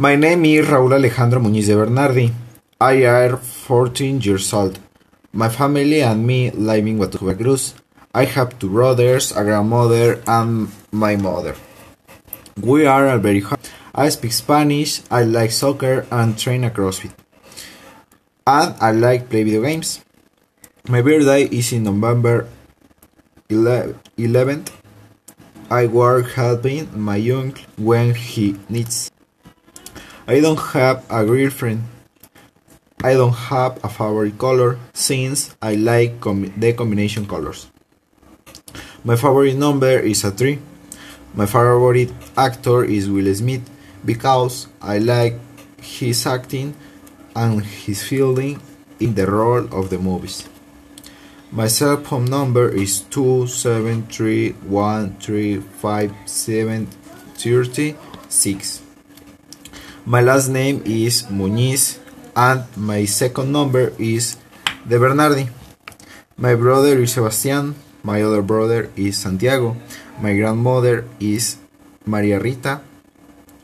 My name is Raúl Alejandro Muñiz de Bernardi. I am 14 years old. My family and me live in Huatuba Cruz. I have two brothers, a grandmother, and my mother. We are very happy. I speak Spanish, I like soccer, and train a CrossFit. And I like play video games. My birthday is in November 11th. I work helping my uncle when he needs. I don't have a girlfriend. I don't have a favorite color since I like com the combination colors. My favorite number is a 3. My favorite actor is Will Smith because I like his acting and his feeling in the role of the movies. My cell phone number is 27313573036. My last name is Muñiz and my second number is De Bernardi. My brother is Sebastián, my other brother is Santiago, my grandmother is Maria Rita,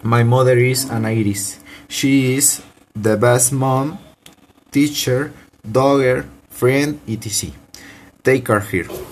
my mother is Ana Iris. She is the best mom, teacher, dogger, friend, etc. Take care here.